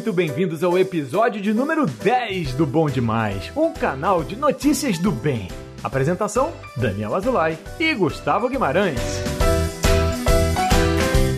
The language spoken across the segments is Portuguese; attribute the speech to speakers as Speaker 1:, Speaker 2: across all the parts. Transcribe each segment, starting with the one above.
Speaker 1: muito bem-vindos ao episódio de número 10 do Bom Demais, um canal de notícias do bem. Apresentação: Daniel Azulay e Gustavo Guimarães.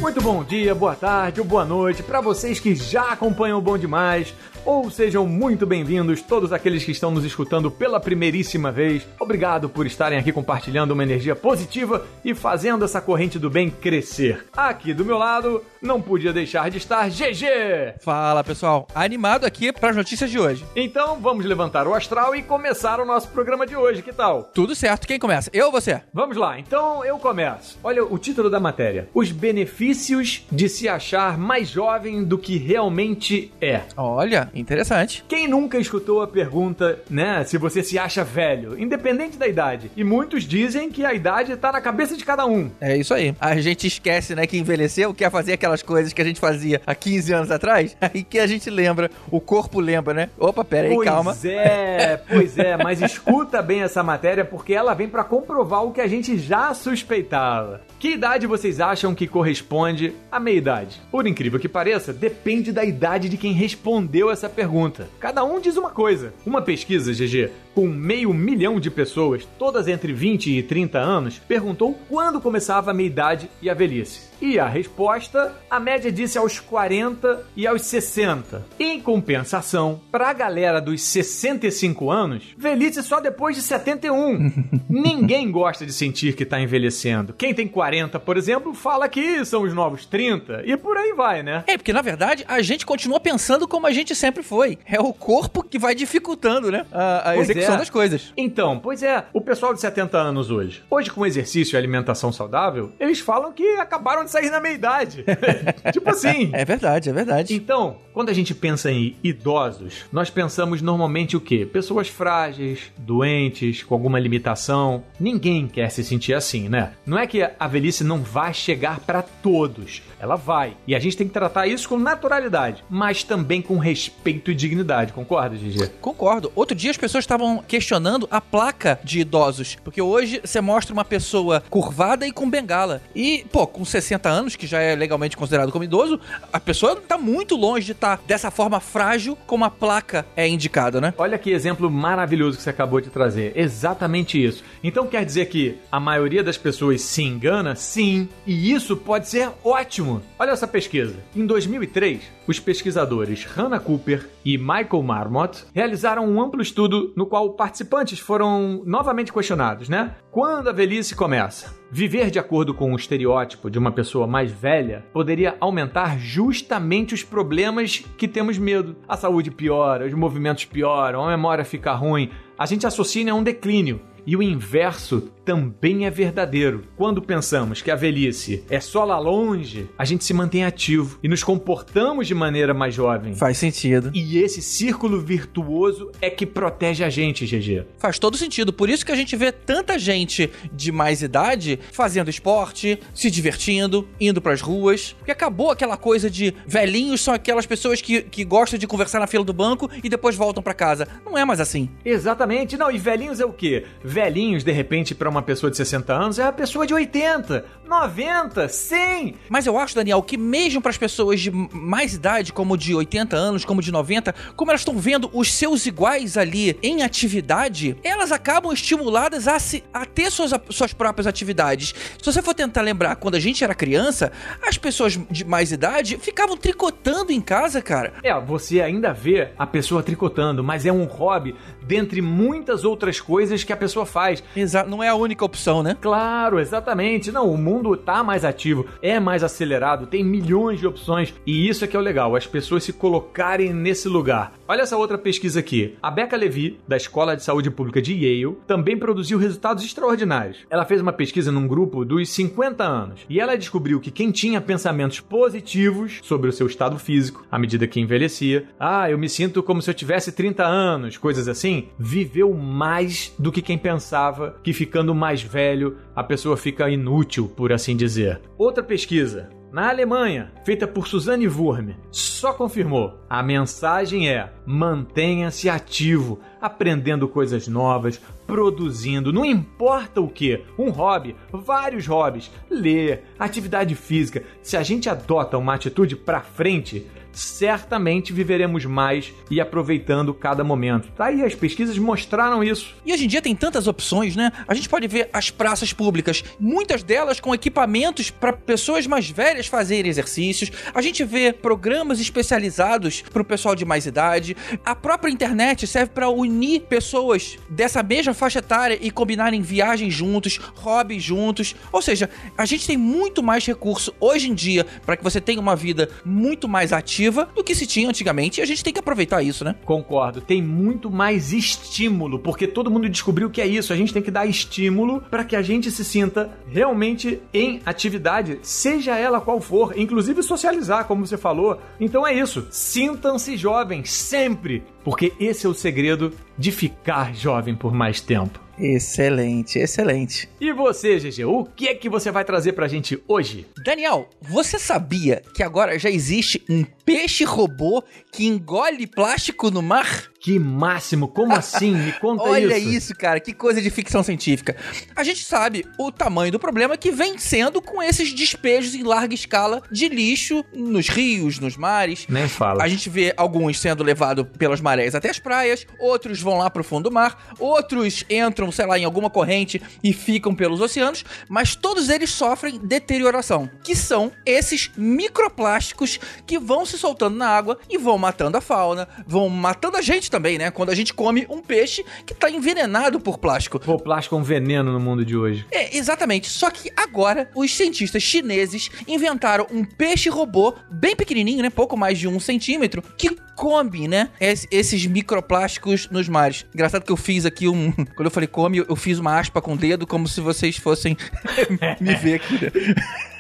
Speaker 1: Muito bom dia, boa tarde ou boa noite para vocês que já acompanham o Bom Demais ou sejam muito bem-vindos todos aqueles que estão nos escutando pela primeiríssima vez. Obrigado por estarem aqui compartilhando uma energia positiva e fazendo essa corrente do bem crescer. Aqui do meu lado, não podia deixar de estar GG.
Speaker 2: Fala, pessoal. Animado aqui para as notícias de hoje.
Speaker 1: Então, vamos levantar o astral e começar o nosso programa de hoje. Que tal?
Speaker 2: Tudo certo. Quem começa? Eu ou você?
Speaker 1: Vamos lá. Então, eu começo. Olha o título da matéria: Os benefícios de se achar mais jovem do que realmente é.
Speaker 2: Olha, Interessante.
Speaker 1: Quem nunca escutou a pergunta, né, se você se acha velho, independente da idade? E muitos dizem que a idade tá na cabeça de cada um.
Speaker 2: É isso aí. A gente esquece, né, que envelheceu, quer fazer aquelas coisas que a gente fazia há 15 anos atrás, aí que a gente lembra, o corpo lembra, né? Opa, pera aí,
Speaker 1: pois
Speaker 2: calma.
Speaker 1: Pois é, pois é, mas escuta bem essa matéria porque ela vem para comprovar o que a gente já suspeitava. Que idade vocês acham que corresponde à meia-idade? Por incrível que pareça, depende da idade de quem respondeu essa pergunta. Cada um diz uma coisa. Uma pesquisa, GG, com meio milhão de pessoas, todas entre 20 e 30 anos, perguntou quando começava a meia-idade e a velhice. E a resposta, a média disse aos 40 e aos 60. Em compensação, para a galera dos 65 anos, velhice só depois de 71. Ninguém gosta de sentir que está envelhecendo. Quem tem 40, por exemplo, fala que são os novos 30 e por aí vai, né?
Speaker 2: É, porque na verdade a gente continua pensando como a gente sempre foi. É o corpo que vai dificultando, né? A, a execução é. das coisas.
Speaker 1: Então, pois é, o pessoal de 70 anos hoje, hoje com exercício e alimentação saudável, eles falam que acabaram de sair na meia idade. tipo assim.
Speaker 2: É verdade, é verdade.
Speaker 1: Então, quando a gente pensa em idosos, nós pensamos normalmente o quê? Pessoas frágeis, doentes, com alguma limitação. Ninguém quer se sentir assim, né? Não é que a velhice não vai chegar para todos. Ela vai. E a gente tem que tratar isso com naturalidade, mas também com respeito e dignidade. Concorda, Gigi?
Speaker 2: Concordo. Outro dia as pessoas estavam questionando a placa de idosos, porque hoje você mostra uma pessoa curvada e com bengala. E, pô, com 60 anos, que já é legalmente considerado como idoso, a pessoa tá muito longe de estar tá dessa forma frágil como a placa é indicada, né?
Speaker 1: Olha que exemplo maravilhoso que você acabou de trazer. Exatamente isso. Então quer dizer que a maioria das pessoas se engana? Sim. E isso pode ser ótimo. Olha essa pesquisa. Em 2003, os pesquisadores Hannah Cooper e Michael Marmot realizaram um amplo estudo no qual participantes foram novamente questionados, né? Quando a velhice começa? Viver de acordo com o estereótipo de uma pessoa mais velha poderia aumentar justamente os problemas que temos medo. A saúde piora, os movimentos pioram, a memória fica ruim. A gente associa a um declínio. E o inverso também é verdadeiro. Quando pensamos que a velhice é só lá longe, a gente se mantém ativo e nos comportamos de maneira mais jovem.
Speaker 2: Faz sentido.
Speaker 1: E esse círculo virtuoso é que protege a gente, GG.
Speaker 2: Faz todo sentido. Por isso que a gente vê tanta gente de mais idade fazendo esporte, se divertindo, indo pras ruas. Porque acabou aquela coisa de velhinhos são aquelas pessoas que, que gostam de conversar na fila do banco e depois voltam para casa. Não é mais assim.
Speaker 1: Exatamente. Não, e velhinhos é o quê? Velhinhos, de repente, para uma pessoa de 60 anos é a pessoa de 80, 90, 100.
Speaker 2: Mas eu acho, Daniel, que mesmo para as pessoas de mais idade, como de 80 anos, como de 90, como elas estão vendo os seus iguais ali em atividade, elas acabam estimuladas a, se, a ter suas, suas próprias atividades. Se você for tentar lembrar, quando a gente era criança, as pessoas de mais idade ficavam tricotando em casa, cara.
Speaker 1: É, você ainda vê a pessoa tricotando, mas é um hobby dentre muitas outras coisas que a pessoa faz.
Speaker 2: Exato, não é a única opção, né?
Speaker 1: Claro, exatamente. Não, o mundo tá mais ativo, é mais acelerado, tem milhões de opções e isso é que é o legal, as pessoas se colocarem nesse lugar. Olha essa outra pesquisa aqui. A Becca Levy, da Escola de Saúde Pública de Yale, também produziu resultados extraordinários. Ela fez uma pesquisa num grupo dos 50 anos e ela descobriu que quem tinha pensamentos positivos sobre o seu estado físico, à medida que envelhecia, ah, eu me sinto como se eu tivesse 30 anos, coisas assim, viveu mais do que quem pensava que ficando mais velho a pessoa fica inútil, por assim dizer. Outra pesquisa. Na Alemanha, feita por Suzanne Wurm, só confirmou: a mensagem é: mantenha-se ativo, aprendendo coisas novas, produzindo, não importa o que, um hobby, vários hobbies, ler, atividade física. Se a gente adota uma atitude para frente, certamente viveremos mais e aproveitando cada momento. Tá aí, as pesquisas mostraram isso.
Speaker 2: E hoje em dia tem tantas opções, né? A gente pode ver as praças públicas, muitas delas com equipamentos para pessoas mais velhas fazerem exercícios. A gente vê programas especializados para o pessoal de mais idade. A própria internet serve para unir pessoas dessa mesma faixa etária e combinarem viagens juntos, hobbies juntos. Ou seja, a gente tem muito mais recurso hoje em dia para que você tenha uma vida muito mais ativa do que se tinha antigamente e a gente tem que aproveitar isso, né?
Speaker 1: Concordo. Tem muito mais estímulo, porque todo mundo descobriu que é isso. A gente tem que dar estímulo para que a gente se sinta realmente em atividade, seja ela qual for, inclusive socializar, como você falou. Então é isso. Sintam-se jovens sempre, porque esse é o segredo de ficar jovem por mais tempo.
Speaker 2: Excelente, excelente.
Speaker 1: E você, GG, o que é que você vai trazer pra gente hoje?
Speaker 2: Daniel, você sabia que agora já existe um peixe robô que engole plástico no mar?
Speaker 1: Que máximo! Como assim? Me conta
Speaker 2: Olha
Speaker 1: isso.
Speaker 2: Olha isso, cara, que coisa de ficção científica. A gente sabe o tamanho do problema que vem sendo com esses despejos em larga escala de lixo nos rios, nos mares.
Speaker 1: Nem fala.
Speaker 2: A gente vê alguns sendo levados pelas marés até as praias, outros vão lá pro fundo do mar, outros entram, sei lá, em alguma corrente e ficam pelos oceanos, mas todos eles sofrem deterioração, que são esses microplásticos que vão se soltando na água e vão matando a fauna, vão matando a gente também, né? Quando a gente come um peixe que tá envenenado por plástico.
Speaker 1: O plástico é um veneno no mundo de hoje.
Speaker 2: É, exatamente. Só que agora os cientistas chineses inventaram um peixe robô bem pequenininho, né? Pouco mais de um centímetro, que come, né? esses microplásticos nos mares. Engraçado que eu fiz aqui um. Quando eu falei come, eu fiz uma aspa com o dedo, como se vocês fossem me ver aqui. Né?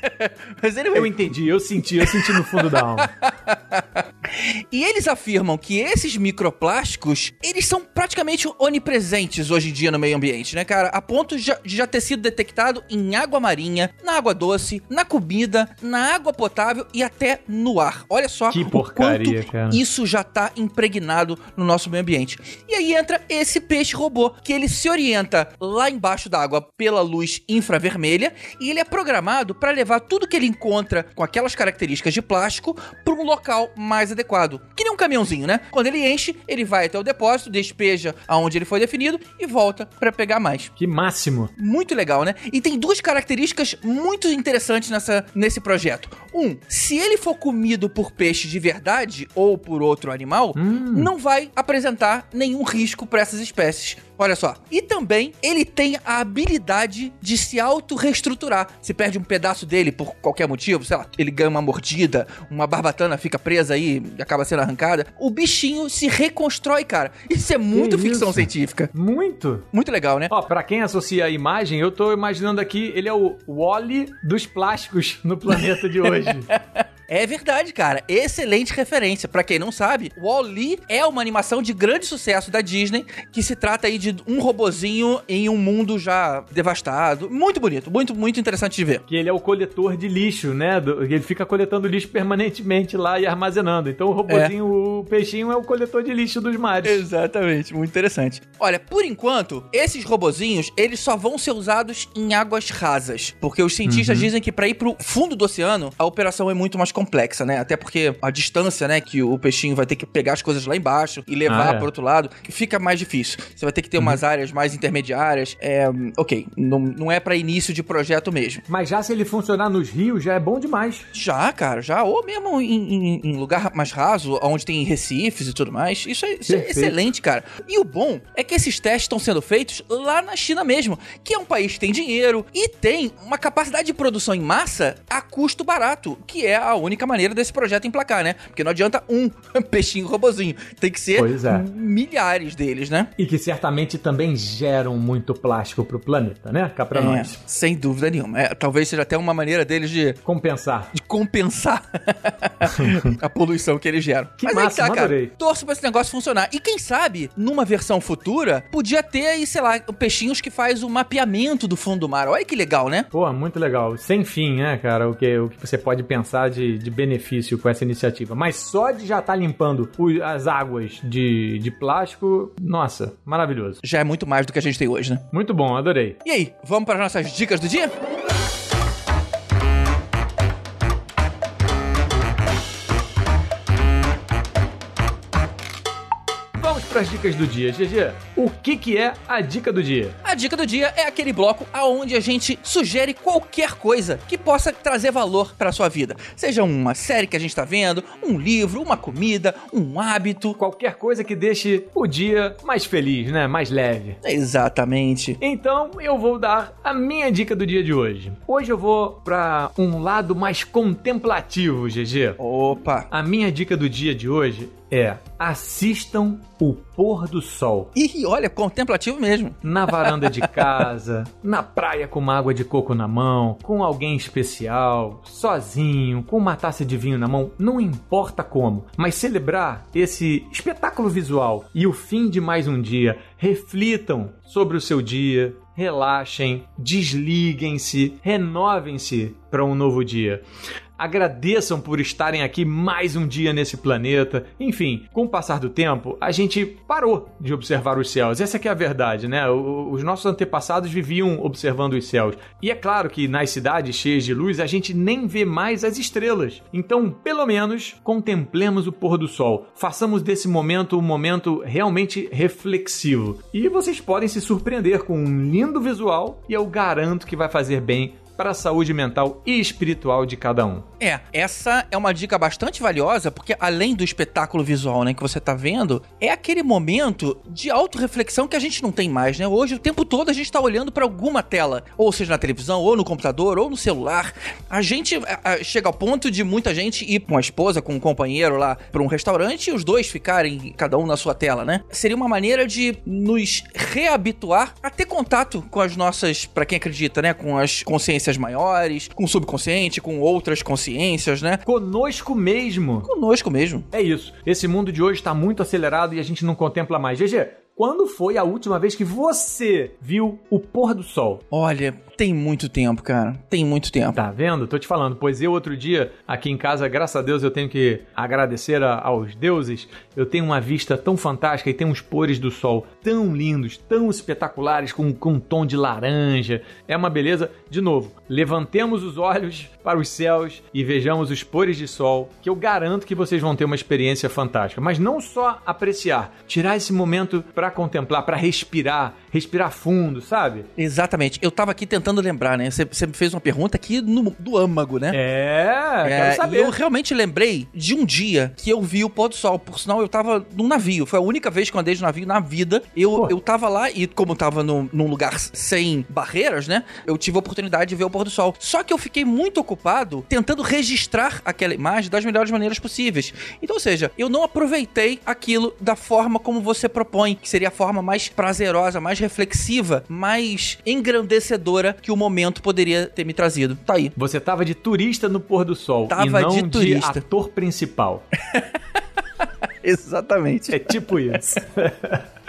Speaker 1: Mas ele... Eu entendi, eu senti, eu senti no fundo da alma.
Speaker 2: e eles afirmam que esses microplásticos, eles são praticamente onipresentes hoje em dia no meio ambiente, né, cara? A ponto de já ter sido detectado em água marinha, na água doce, na comida, na água potável e até no ar. Olha só
Speaker 1: que porcaria, cara.
Speaker 2: isso já tá impregnado no nosso meio ambiente. E aí entra esse peixe robô, que ele se orienta lá embaixo da água pela luz infravermelha e ele é programado para levar tudo que ele encontra com aquelas características de plástico para um local mais adequado. Que nem um caminhãozinho, né? Quando ele enche, ele vai até o depósito, despeja aonde ele foi definido e volta para pegar mais.
Speaker 1: Que máximo!
Speaker 2: Muito legal, né? E tem duas características muito interessantes nessa, nesse projeto. Um, se ele for comido por peixe de verdade ou por outro animal, hum. não vai apresentar nenhum risco para essas espécies. Olha só. E também ele tem a habilidade de se auto-reestruturar. Se perde um pedaço dele por qualquer motivo, sei lá, ele ganha uma mordida, uma barbatana fica presa aí e acaba sendo arrancada, o bichinho se reconstrói, cara. Isso é muito que ficção isso? científica.
Speaker 1: Muito.
Speaker 2: Muito legal, né?
Speaker 1: Ó, pra quem associa a imagem, eu tô imaginando aqui, ele é o Wally dos plásticos no planeta de hoje.
Speaker 2: É verdade, cara. Excelente referência. Para quem não sabe, Wall-E é uma animação de grande sucesso da Disney, que se trata aí de um robozinho em um mundo já devastado. Muito bonito, muito, muito interessante de ver.
Speaker 1: Que ele é o coletor de lixo, né? Ele fica coletando lixo permanentemente lá e armazenando. Então o robozinho, é. o peixinho é o coletor de lixo dos mares.
Speaker 2: Exatamente, muito interessante. Olha, por enquanto, esses robozinhos, eles só vão ser usados em águas rasas, porque os cientistas uhum. dizem que para ir pro fundo do oceano, a operação é muito mais complicada complexa, né? Até porque a distância, né, que o peixinho vai ter que pegar as coisas lá embaixo e levar ah, é. pro outro lado, fica mais difícil. Você vai ter que ter uhum. umas áreas mais intermediárias. É, ok, não, não é para início de projeto mesmo.
Speaker 1: Mas já se ele funcionar nos rios, já é bom demais.
Speaker 2: Já, cara, já. Ou mesmo em, em, em lugar mais raso, onde tem recifes e tudo mais. Isso é, isso é excelente, cara. E o bom é que esses testes estão sendo feitos lá na China mesmo, que é um país que tem dinheiro e tem uma capacidade de produção em massa a custo barato, que é a única maneira desse projeto emplacar, né? Porque não adianta um peixinho robozinho. Tem que ser é. milhares deles, né?
Speaker 1: E que certamente também geram muito plástico pro planeta, né? Cá pra é, nós.
Speaker 2: Sem dúvida nenhuma. É, talvez seja até uma maneira deles de...
Speaker 1: Compensar.
Speaker 2: De compensar a poluição que eles geram.
Speaker 1: Que Mas massa, aí tá, cara.
Speaker 2: Torço pra esse negócio funcionar. E quem sabe, numa versão futura, podia ter aí, sei lá, peixinhos que faz o mapeamento do fundo do mar. Olha que legal, né?
Speaker 1: Pô, muito legal. Sem fim, né, cara? O que, o que você pode pensar de, de benefício com essa iniciativa. Mas só de já estar tá limpando as águas de, de plástico, nossa, maravilhoso.
Speaker 2: Já é muito mais do que a gente tem hoje, né?
Speaker 1: Muito bom, adorei.
Speaker 2: E aí, vamos para as nossas dicas do dia?
Speaker 1: Para as dicas do dia. GG, o que, que é a dica do dia?
Speaker 2: A dica do dia é aquele bloco aonde a gente sugere qualquer coisa que possa trazer valor para sua vida. Seja uma série que a gente está vendo, um livro, uma comida, um hábito.
Speaker 1: Qualquer coisa que deixe o dia mais feliz, né? Mais leve.
Speaker 2: Exatamente.
Speaker 1: Então eu vou dar a minha dica do dia de hoje. Hoje eu vou para um lado mais contemplativo, GG.
Speaker 2: Opa!
Speaker 1: A minha dica do dia de hoje é assistam o pôr do sol.
Speaker 2: E olha, contemplativo mesmo.
Speaker 1: Na varanda de casa, na praia com uma água de coco na mão, com alguém especial, sozinho, com uma taça de vinho na mão, não importa como, mas celebrar esse espetáculo visual e o fim de mais um dia, reflitam sobre o seu dia, relaxem, desliguem-se, renovem-se para um novo dia agradeçam por estarem aqui mais um dia nesse planeta. Enfim, com o passar do tempo, a gente parou de observar os céus. Essa é a verdade, né? Os nossos antepassados viviam observando os céus. E é claro que nas cidades cheias de luz a gente nem vê mais as estrelas. Então, pelo menos, contemplemos o pôr do sol. Façamos desse momento um momento realmente reflexivo. E vocês podem se surpreender com um lindo visual e eu garanto que vai fazer bem para a saúde mental e espiritual de cada um.
Speaker 2: É, essa é uma dica bastante valiosa, porque além do espetáculo visual, né, que você tá vendo, é aquele momento de autorreflexão que a gente não tem mais, né? Hoje, o tempo todo, a gente tá olhando para alguma tela, ou seja, na televisão, ou no computador, ou no celular. A gente a, a, chega ao ponto de muita gente ir com a esposa, com um companheiro lá para um restaurante e os dois ficarem cada um na sua tela, né? Seria uma maneira de nos reabituar a ter contato com as nossas, para quem acredita, né, com as consciências consciências maiores, com o subconsciente, com outras consciências, né?
Speaker 1: Conosco mesmo.
Speaker 2: Conosco mesmo.
Speaker 1: É isso. Esse mundo de hoje está muito acelerado e a gente não contempla mais. GG, quando foi a última vez que você viu o pôr do sol?
Speaker 2: Olha, tem muito tempo, cara. Tem muito tempo.
Speaker 1: Tá vendo? Tô te falando. Pois eu, outro dia, aqui em casa, graças a Deus, eu tenho que agradecer a, aos deuses. Eu tenho uma vista tão fantástica e tem uns pôres do sol tão lindos, tão espetaculares, com, com um tom de laranja. É uma beleza. De novo, levantemos os olhos para os céus e vejamos os pôres de sol, que eu garanto que vocês vão ter uma experiência fantástica. Mas não só apreciar, tirar esse momento para contemplar, para respirar, respirar fundo, sabe?
Speaker 2: Exatamente. Eu tava aqui tentando lembrar, né? Você, me fez uma pergunta aqui no, do âmago, né?
Speaker 1: É, é quero saber.
Speaker 2: eu realmente lembrei de um dia que eu vi o pôr do sol. Por sinal, eu tava num navio. Foi a única vez que eu andei de navio na vida. Eu, eu tava lá e, como tava num, num lugar sem barreiras, né? Eu tive a oportunidade de ver o pôr do sol. Só que eu fiquei muito ocupado tentando registrar aquela imagem das melhores maneiras possíveis. Então, ou seja, eu não aproveitei aquilo da forma como você propõe, que seria a forma mais prazerosa, mais reflexiva, mais engrandecedora que o momento poderia ter me trazido. Tá aí.
Speaker 1: Você tava de turista no pôr do sol tava e não de, turista. de ator principal.
Speaker 2: Exatamente.
Speaker 1: É tipo isso.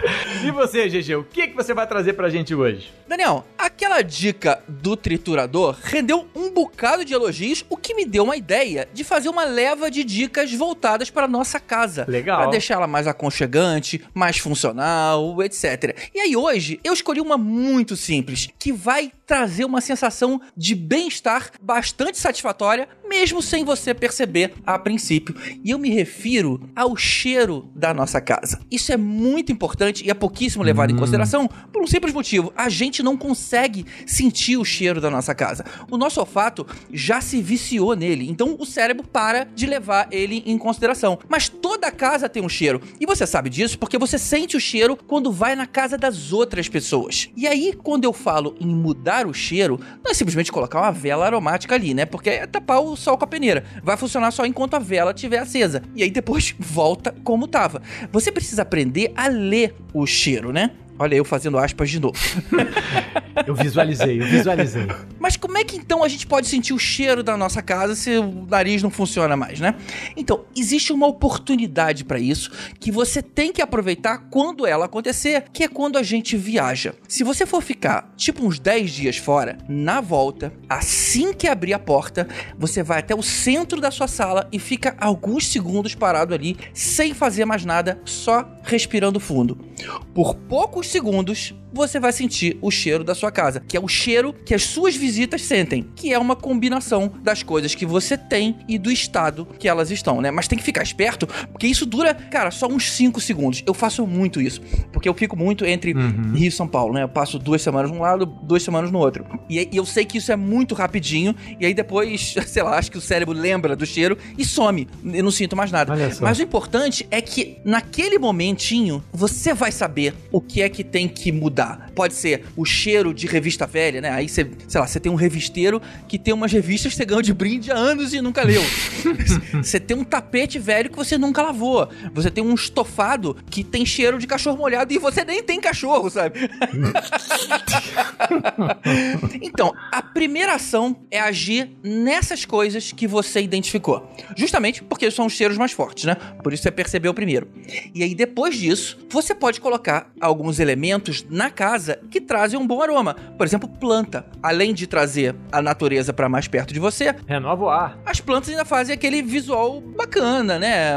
Speaker 1: E você, GG, o que, que você vai trazer pra gente hoje?
Speaker 2: Daniel, aquela dica do triturador rendeu um bocado de elogios, o que me deu uma ideia de fazer uma leva de dicas voltadas para nossa casa.
Speaker 1: Legal.
Speaker 2: Para deixar ela mais aconchegante, mais funcional, etc. E aí hoje eu escolhi uma muito simples, que vai trazer uma sensação de bem-estar bastante satisfatória, mesmo sem você perceber a princípio. E eu me refiro ao cheiro da nossa casa. Isso é muito importante importante e é pouquíssimo levado hum. em consideração por um simples motivo: a gente não consegue sentir o cheiro da nossa casa. O nosso olfato já se viciou nele, então o cérebro para de levar ele em consideração. Mas toda casa tem um cheiro e você sabe disso porque você sente o cheiro quando vai na casa das outras pessoas. E aí, quando eu falo em mudar o cheiro, não é simplesmente colocar uma vela aromática ali, né? Porque é tapar o sol com a peneira. Vai funcionar só enquanto a vela estiver acesa. E aí depois volta como tava. Você precisa aprender a ler o cheiro, né? Olha eu fazendo aspas de novo.
Speaker 1: eu visualizei, eu visualizei.
Speaker 2: Mas como é que então a gente pode sentir o cheiro da nossa casa se o nariz não funciona mais, né? Então, existe uma oportunidade para isso que você tem que aproveitar quando ela acontecer, que é quando a gente viaja. Se você for ficar tipo uns 10 dias fora, na volta, assim que abrir a porta, você vai até o centro da sua sala e fica alguns segundos parado ali, sem fazer mais nada, só respirando fundo. Por poucos segundos, você vai sentir o cheiro da sua casa, que é o cheiro que as suas visitas sentem, que é uma combinação das coisas que você tem e do estado que elas estão, né? Mas tem que ficar esperto, porque isso dura, cara, só uns 5 segundos. Eu faço muito isso, porque eu fico muito entre uhum. Rio e São Paulo, né? Eu passo duas semanas num lado, duas semanas no outro. E, e eu sei que isso é muito rapidinho, e aí depois, sei lá, acho que o cérebro lembra do cheiro e some. Eu não sinto mais nada. Mas o importante é que naquele momentinho você vai saber o que é que tem que mudar. Pode ser o cheiro de revista velha, né? Aí você, sei lá, você tem um revisteiro que tem umas revistas que você ganhou de brinde há anos e nunca leu. você tem um tapete velho que você nunca lavou. Você tem um estofado que tem cheiro de cachorro molhado e você nem tem cachorro, sabe? então, a primeira ação é agir nessas coisas que você identificou. Justamente porque são os cheiros mais fortes, né? Por isso você percebeu primeiro. E aí, depois disso, você pode colocar alguns elementos na casa que trazem um bom aroma. Por exemplo, planta. Além de trazer a natureza para mais perto de você,
Speaker 1: renova o ar.
Speaker 2: As plantas ainda fazem aquele visual bacana, né?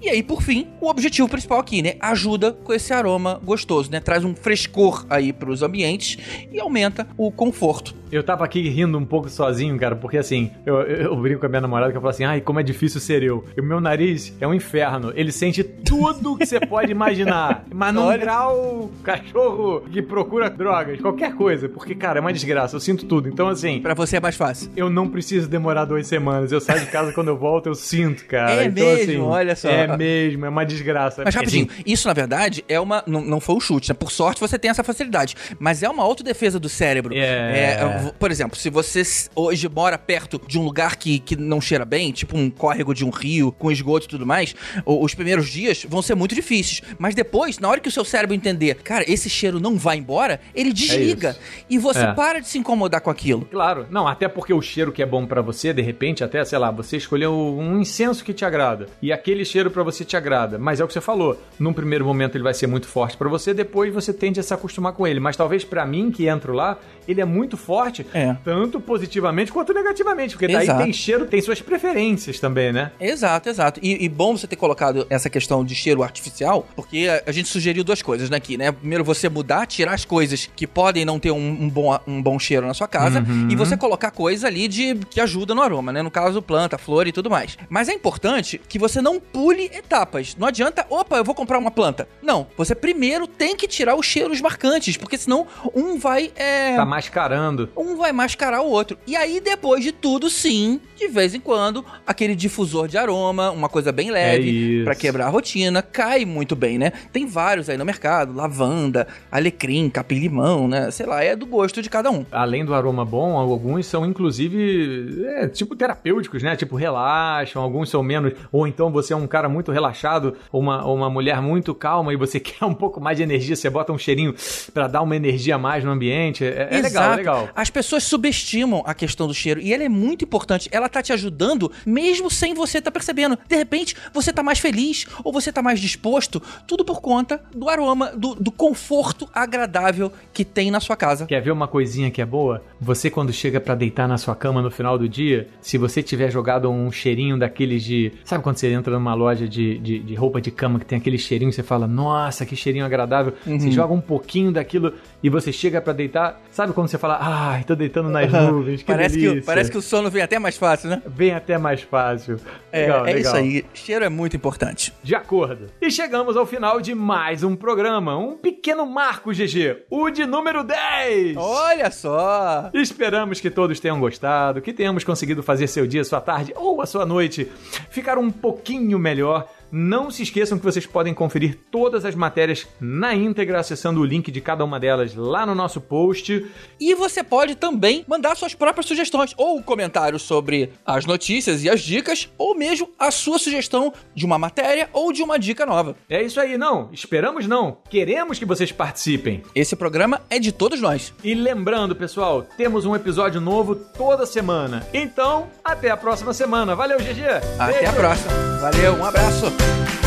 Speaker 2: E aí, por fim, o objetivo principal aqui, né? Ajuda com esse aroma gostoso, né? Traz um frescor aí para os ambientes e aumenta o conforto.
Speaker 1: Eu tava aqui rindo um pouco sozinho, cara, porque assim, eu, eu brinco com a minha namorada que eu falo assim, ai, como é difícil ser eu. E o meu nariz é um inferno. Ele sente tudo que você pode imaginar. Mas num grau cachorro que procura drogas, qualquer coisa. Porque, cara, é uma desgraça. Eu sinto tudo. Então, assim.
Speaker 2: Pra você é mais fácil.
Speaker 1: Eu não preciso demorar duas semanas. Eu saio de casa quando eu volto, eu sinto, cara.
Speaker 2: É
Speaker 1: então,
Speaker 2: mesmo, assim, olha só.
Speaker 1: É mesmo, é uma desgraça.
Speaker 2: Mas rapidinho, assim, isso na verdade é uma. Não, não foi um chute, né? Por sorte você tem essa facilidade. Mas é uma autodefesa do cérebro. É. é por exemplo, se você hoje mora perto de um lugar que, que não cheira bem, tipo um córrego de um rio, com esgoto e tudo mais, os primeiros dias vão ser muito difíceis. Mas depois, na hora que o seu cérebro entender, cara, esse cheiro não vai embora, ele desliga. É e você é. para de se incomodar com aquilo.
Speaker 1: Claro. Não, até porque o cheiro que é bom para você, de repente, até, sei lá, você escolheu um incenso que te agrada. E aquele cheiro para você te agrada. Mas é o que você falou. Num primeiro momento ele vai ser muito forte para você, depois você tende a se acostumar com ele. Mas talvez para mim, que entro lá, ele é muito forte, é. tanto positivamente quanto negativamente. Porque daí Exato. tem cheiro, tem suas preferências também, né?
Speaker 2: Exato, exato. E, e, bom você ter colocado essa questão de cheiro artificial, porque a, a, gente sugeriu duas coisas né, aqui, né? Primeiro, você mudar, tirar as coisas que podem não ter um, um bom, um bom cheiro na sua casa, uhum. e você colocar coisa ali de que ajuda no aroma, né? No caso, planta, flor e tudo mais. Mas é importante que você não pule etapas. Não adianta, opa, eu vou comprar uma planta. Não, você primeiro tem que tirar os cheiros marcantes, porque senão um vai. É...
Speaker 1: Tá mascarando.
Speaker 2: Um vai mascarar o outro. E aí, depois de tudo, sim, de vez em quando, aquele difusor de aroma, uma coisa bem leve, é para quebrar a rotina, cai muito bem, né? Tem vários aí no mercado, lavanda, alecrim, capim-limão, né? Sei lá, é do gosto de cada um.
Speaker 1: Além do aroma bom, alguns são inclusive, é, tipo terapêuticos, né? Tipo, relaxam, alguns são menos, ou então você é um cara muito relaxado, ou uma, ou uma mulher muito calma e você quer um pouco mais de energia, você bota um cheirinho para dar uma energia a mais no ambiente. É, é legal, é legal.
Speaker 2: As pessoas subestimam a questão do cheiro e ele é muito importante. Ela tá te ajudando mesmo sem você tá percebendo. De repente, você tá mais feliz ou você tá mais disposto, tudo por conta do aroma, do, do conforto agradável que tem na sua casa.
Speaker 1: Quer ver uma coisinha que é boa? Você quando chega para deitar na sua cama no final do dia, se você tiver jogado um cheirinho daqueles de... Sabe quando você entra numa loja de, de, de roupa de cama que tem aquele cheirinho e você fala, nossa, que cheirinho agradável. Uhum. Você joga um pouquinho daquilo e você chega para deitar. Sabe quando você fala, ai, tô deitando nas nuvens, que
Speaker 2: parece
Speaker 1: delícia.
Speaker 2: Que, parece que o sono vem até mais fácil, né?
Speaker 1: Vem até mais fácil.
Speaker 2: É, legal, é legal. isso aí. Cheiro é muito importante.
Speaker 1: De acordo. E chegamos ao final de mais um programa. Um pequeno marco, GG. O de número 10.
Speaker 2: Olha só.
Speaker 1: Esperamos que todos tenham gostado, que tenhamos conseguido fazer seu dia, sua tarde ou a sua noite ficar um pouquinho melhor não se esqueçam que vocês podem conferir todas as matérias na íntegra acessando o link de cada uma delas lá no nosso post.
Speaker 2: E você pode também mandar suas próprias sugestões ou comentários sobre as notícias e as dicas, ou mesmo a sua sugestão de uma matéria ou de uma dica nova.
Speaker 1: É isso aí, não. Esperamos não. Queremos que vocês participem.
Speaker 2: Esse programa é de todos nós.
Speaker 1: E lembrando, pessoal, temos um episódio novo toda semana. Então, até a próxima semana. Valeu, GG.
Speaker 2: Até Beijo. a próxima. Valeu, um abraço. Bye.